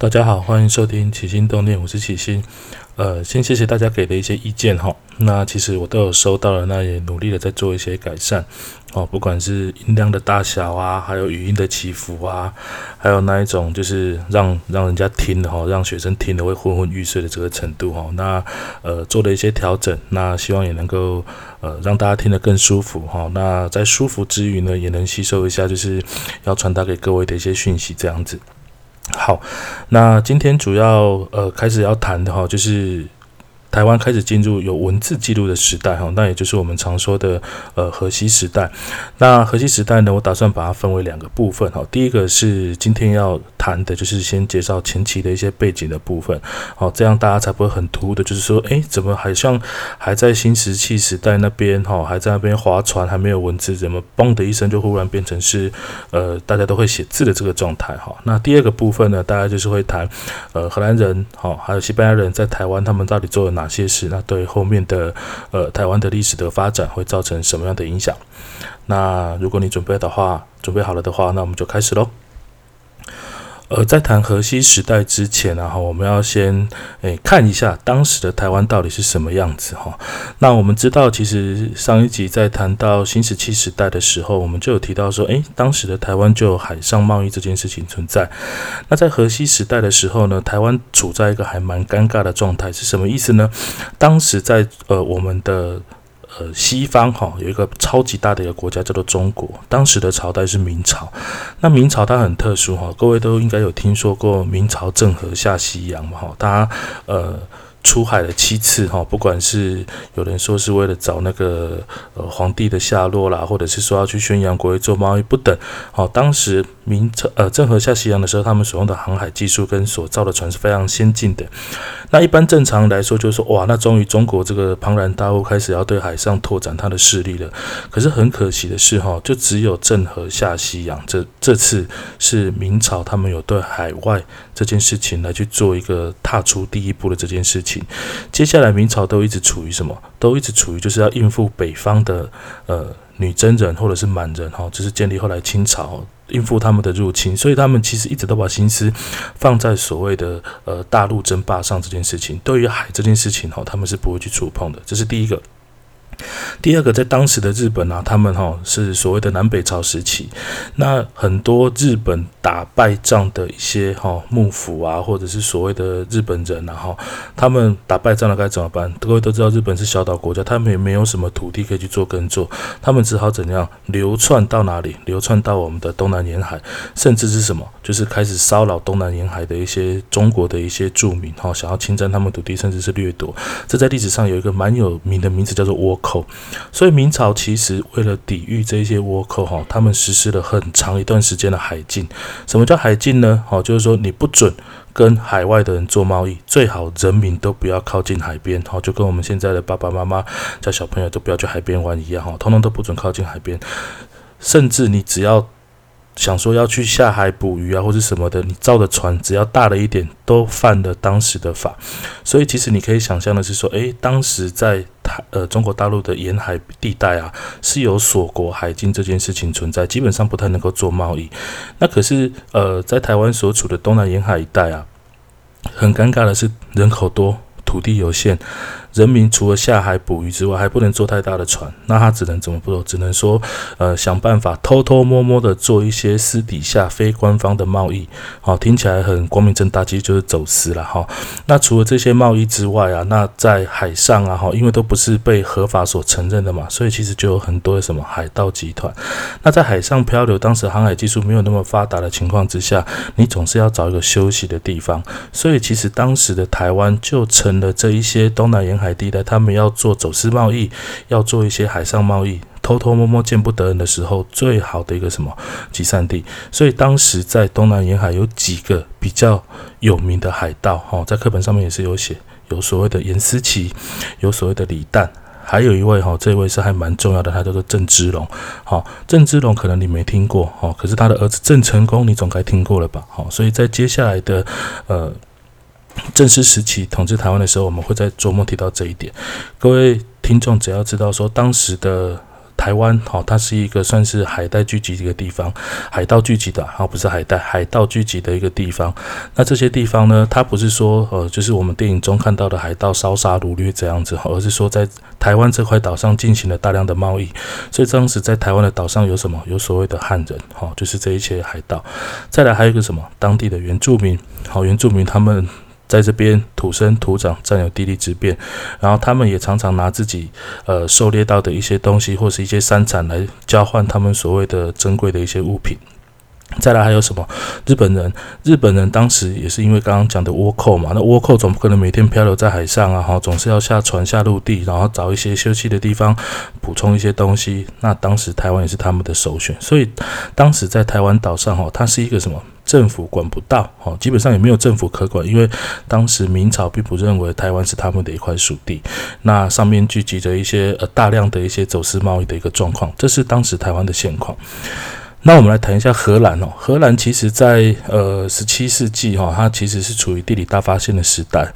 大家好，欢迎收听起心动念，我是起心。呃，先谢谢大家给的一些意见哈。那其实我都有收到了，那也努力的在做一些改善。哦，不管是音量的大小啊，还有语音的起伏啊，还有那一种就是让让人家听的哈，让学生听的会昏昏欲睡的这个程度哈。那呃做了一些调整，那希望也能够呃让大家听得更舒服哈。那在舒服之余呢，也能吸收一下就是要传达给各位的一些讯息这样子。好，那今天主要呃开始要谈的哈，就是台湾开始进入有文字记录的时代哈，那也就是我们常说的呃河西时代。那河西时代呢，我打算把它分为两个部分哈，第一个是今天要。谈的就是先介绍前期的一些背景的部分，好，这样大家才不会很突兀的，就是说，哎，怎么好像还在新石器时代那边，哈，还在那边划船，还没有文字，怎么嘣的一声就忽然变成是，呃，大家都会写字的这个状态，哈。那第二个部分呢，大家就是会谈，呃，荷兰人，好，还有西班牙人在台湾，他们到底做了哪些事？那对后面的，呃，台湾的历史的发展会造成什么样的影响？那如果你准备的话，准备好了的话，那我们就开始喽。呃，在谈河西时代之前呢，哈，我们要先诶看一下当时的台湾到底是什么样子哈。那我们知道，其实上一集在谈到新石器时代的时候，我们就有提到说，诶，当时的台湾就有海上贸易这件事情存在。那在河西时代的时候呢，台湾处在一个还蛮尴尬的状态，是什么意思呢？当时在呃我们的。呃，西方哈有一个超级大的一个国家叫做中国，当时的朝代是明朝。那明朝它很特殊哈，各位都应该有听说过明朝郑和下西洋嘛哈，它呃。出海了七次哈，不管是有人说是为了找那个呃皇帝的下落啦，或者是说要去宣扬国威做贸易不等。好，当时明朝呃郑和下西洋的时候，他们所用的航海技术跟所造的船是非常先进的。那一般正常来说，就是说哇，那终于中国这个庞然大物开始要对海上拓展它的势力了。可是很可惜的是哈，就只有郑和下西洋这这次是明朝他们有对海外这件事情来去做一个踏出第一步的这件事情。接下来明朝都一直处于什么？都一直处于就是要应付北方的呃女真人或者是满人哈，就是建立后来清朝应付他们的入侵，所以他们其实一直都把心思放在所谓的呃大陆争霸上这件事情。对于海这件事情哈，他们是不会去触碰的。这是第一个。第二个，在当时的日本啊，他们哈是所谓的南北朝时期，那很多日本打败仗的一些哈幕府啊，或者是所谓的日本人，然后他们打败仗了该怎么办？各位都知道，日本是小岛国家，他们也没有什么土地可以去做耕作，他们只好怎样流窜到哪里？流窜到我们的东南沿海，甚至是什么？就是开始骚扰东南沿海的一些中国的一些住民，哈，想要侵占他们土地，甚至是掠夺。这在历史上有一个蛮有名的名字，叫做倭寇。所以明朝其实为了抵御这些倭寇哈，他们实施了很长一段时间的海禁。什么叫海禁呢？好，就是说你不准跟海外的人做贸易，最好人民都不要靠近海边。好，就跟我们现在的爸爸妈妈叫小朋友都不要去海边玩一样哈，通通都不准靠近海边。甚至你只要想说要去下海捕鱼啊，或者什么的，你造的船只要大了一点，都犯了当时的法。所以其实你可以想象的是说，诶，当时在台呃，中国大陆的沿海地带啊，是有锁国海禁这件事情存在，基本上不太能够做贸易。那可是呃，在台湾所处的东南沿海一带啊，很尴尬的是人口多，土地有限。人民除了下海捕鱼之外，还不能坐太大的船，那他只能怎么做？只能说，呃，想办法偷偷摸摸的做一些私底下非官方的贸易。好，听起来很光明正大，其实就是走私了哈。那除了这些贸易之外啊，那在海上啊，哈，因为都不是被合法所承认的嘛，所以其实就有很多的什么海盗集团。那在海上漂流，当时航海技术没有那么发达的情况之下，你总是要找一个休息的地方。所以其实当时的台湾就成了这一些东南沿海海地带，他们要做走私贸易，要做一些海上贸易，偷偷摸摸见不得人的时候，最好的一个什么集散地。所以当时在东南沿海有几个比较有名的海盗，哈，在课本上面也是有写，有所谓的严思齐，有所谓的李旦，还有一位哈，这位是还蛮重要的，他叫做郑芝龙。好，郑芝龙可能你没听过，哈，可是他的儿子郑成功你总该听过了吧？好，所以在接下来的呃。正式时期统治台湾的时候，我们会在琢磨提到这一点。各位听众只要知道说，当时的台湾哦，它是一个算是海带聚集的一个地方，海盗聚集的，哦，不是海带，海盗聚集的一个地方。那这些地方呢，它不是说呃，就是我们电影中看到的海盗烧杀掳掠这样子，而是说在台湾这块岛上进行了大量的贸易。所以当时在台湾的岛上有什么？有所谓的汉人，哈，就是这一些海盗。再来还有一个什么？当地的原住民，好，原住民他们。在这边土生土长，占有地利之便，然后他们也常常拿自己呃狩猎到的一些东西，或是一些山产来交换他们所谓的珍贵的一些物品。再来还有什么？日本人，日本人当时也是因为刚刚讲的倭寇嘛，那倭寇总不可能每天漂流在海上啊，哈，总是要下船下陆地，然后找一些休息的地方补充一些东西。那当时台湾也是他们的首选，所以当时在台湾岛上哈，它是一个什么？政府管不到，哦，基本上也没有政府可管，因为当时明朝并不认为台湾是他们的一块属地，那上面聚集着一些呃大量的一些走私贸易的一个状况，这是当时台湾的现况。那我们来谈一下荷兰哦，荷兰其实在呃十七世纪哈，它其实是处于地理大发现的时代。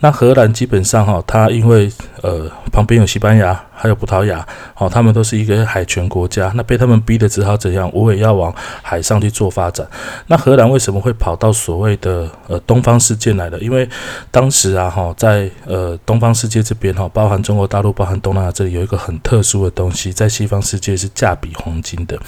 那荷兰基本上哈，它因为呃旁边有西班牙。还有葡萄牙，哦，他们都是一个海权国家，那被他们逼得只好怎样，我也要往海上去做发展。那荷兰为什么会跑到所谓的呃东方世界来了？因为当时啊，哈，在呃东方世界这边哈，包含中国大陆、包含东南亚这里有一个很特殊的东西，在西方世界是价比黄金的，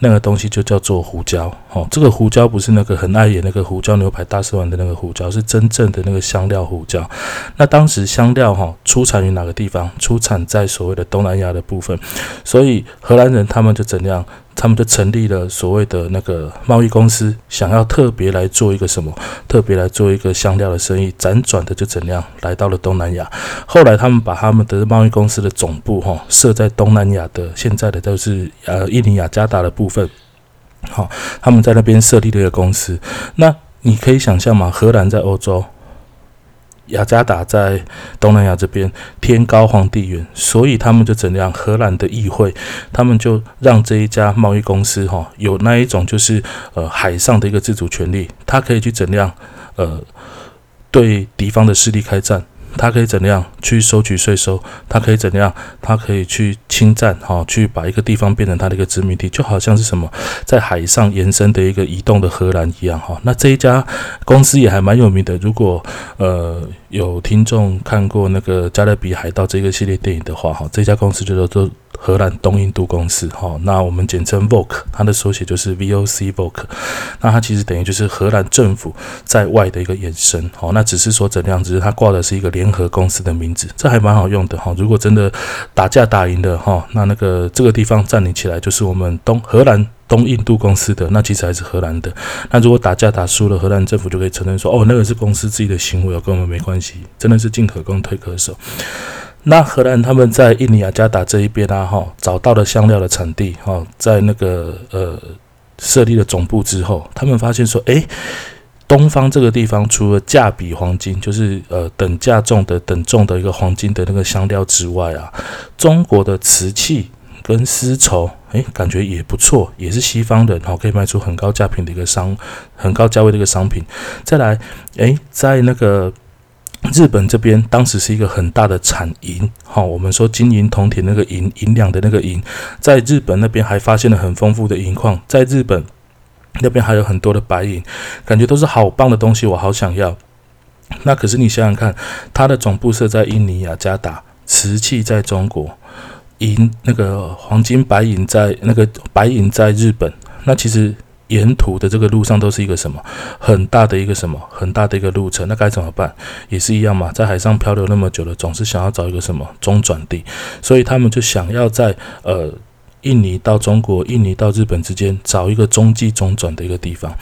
那个东西就叫做胡椒。哦，这个胡椒不是那个很爱演那个胡椒牛排大师丸的那个胡椒，是真正的那个香料胡椒。那当时香料哈出产于哪个地方？出产在所谓的东南亚的部分，所以荷兰人他们就怎样，他们就成立了所谓的那个贸易公司，想要特别来做一个什么，特别来做一个香料的生意，辗转的就怎样来到了东南亚。后来他们把他们的贸易公司的总部哈设在东南亚的现在的都是呃印尼雅加达的部分，好，他们在那边设立了一个公司。那你可以想象嘛，荷兰在欧洲。雅加达在东南亚这边，天高皇帝远，所以他们就怎样？荷兰的议会，他们就让这一家贸易公司哈，有那一种就是呃海上的一个自主权利，他可以去怎样呃对敌方的势力开战。他可以怎样去收取税收？他可以怎样？他可以去侵占，哈，去把一个地方变成他的一个殖民地，就好像是什么在海上延伸的一个移动的荷兰一样，哈。那这一家公司也还蛮有名的。如果呃有听众看过那个《加勒比海盗》这个系列电影的话，哈，这家公司就叫做荷兰东印度公司，哈。那我们简称 VOC，它的缩写就是 VOC VOC。那它其实等于就是荷兰政府在外的一个延伸，哦。那只是说怎样，只是它挂的是一个联。合公司的名字，这还蛮好用的哈。如果真的打架打赢了哈，那那个这个地方占领起来就是我们东荷兰东印度公司的，那其实还是荷兰的。那如果打架打输了，荷兰政府就可以承认说，哦，那个是公司自己的行为，跟我们没关系，真的是进可攻退可守。那荷兰他们在印尼雅加达这一边啊，哈，找到了香料的产地哈，在那个呃设立了总部之后，他们发现说，诶。东方这个地方，除了价比黄金，就是呃等价重的等重的一个黄金的那个香料之外啊，中国的瓷器跟丝绸，诶，感觉也不错，也是西方人哈可以卖出很高价品的一个商，很高价位的一个商品。再来，诶，在那个日本这边，当时是一个很大的产银，哈，我们说金银铜铁那个银银两的那个银，在日本那边还发现了很丰富的银矿，在日本。那边还有很多的白银，感觉都是好棒的东西，我好想要。那可是你想想看，它的总部设在印尼雅加达，瓷器在中国，银那个黄金白银在那个白银在日本。那其实沿途的这个路上都是一个什么很大的一个什么很大的一个路程，那该怎么办？也是一样嘛，在海上漂流那么久了，总是想要找一个什么中转地，所以他们就想要在呃。印尼到中国、印尼到日本之间找一个中继中转的一个地方。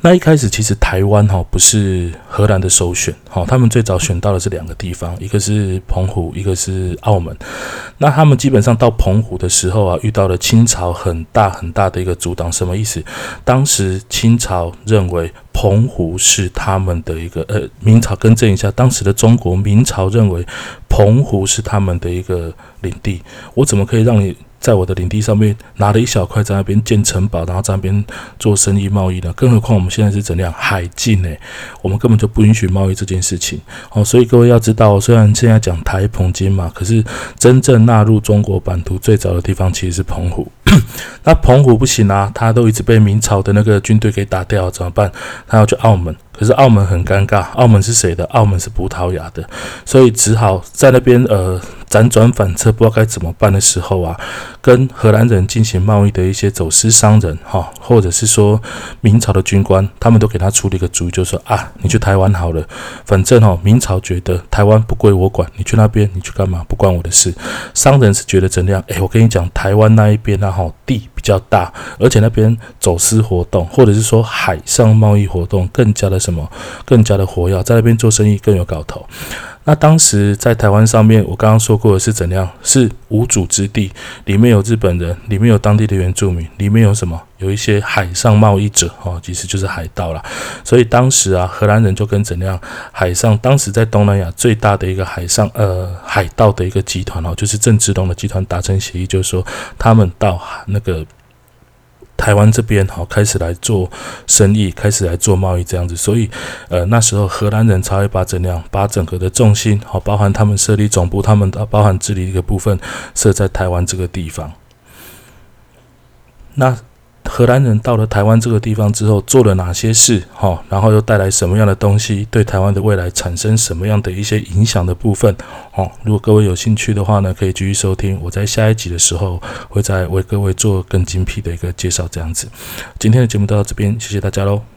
那一开始其实台湾哈不是荷兰的首选，哈，他们最早选到的是两个地方，一个是澎湖，一个是澳门。那他们基本上到澎湖的时候啊，遇到了清朝很大很大的一个阻挡。什么意思？当时清朝认为澎湖是他们的一个，呃，明朝更正一下，当时的中国明朝认为澎湖是他们的一个领地，我怎么可以让你？在我的领地上面拿了一小块在那边建城堡，然后在那边做生意贸易呢？更何况我们现在是怎样海禁呢？我们根本就不允许贸易这件事情。哦，所以各位要知道，虽然现在讲台澎金嘛，可是真正纳入中国版图最早的地方其实是澎湖。那澎湖不行啊，他都一直被明朝的那个军队给打掉，怎么办？他要去澳门。可是澳门很尴尬，澳门是谁的？澳门是葡萄牙的，所以只好在那边呃辗转反侧，不知道该怎么办的时候啊，跟荷兰人进行贸易的一些走私商人哈，或者是说明朝的军官，他们都给他出了一个主意，就说啊，你去台湾好了，反正哈明朝觉得台湾不归我管，你去那边你去干嘛？不关我的事。商人是觉得怎么样？诶，我跟你讲，台湾那一边啊哈地比较大，而且那边走私活动或者是说海上贸易活动更加的。什么更加的活跃，在那边做生意更有搞头。那当时在台湾上面，我刚刚说过的是怎样？是无主之地，里面有日本人，里面有当地的原住民，里面有什么？有一些海上贸易者哦，其实就是海盗啦。所以当时啊，荷兰人就跟怎样海上，当时在东南亚最大的一个海上呃海盗的一个集团哦，就是郑芝龙的集团达成协议，就是说他们到那个。台湾这边好开始来做生意，开始来做贸易这样子，所以呃那时候荷兰人才会把怎样把整个的重心好，包含他们设立总部，他们包含治理一个部分设在台湾这个地方。那。荷兰人到了台湾这个地方之后，做了哪些事？哈，然后又带来什么样的东西？对台湾的未来产生什么样的一些影响的部分？哦，如果各位有兴趣的话呢，可以继续收听。我在下一集的时候，会再为各位做更精辟的一个介绍。这样子，今天的节目到这边，谢谢大家喽。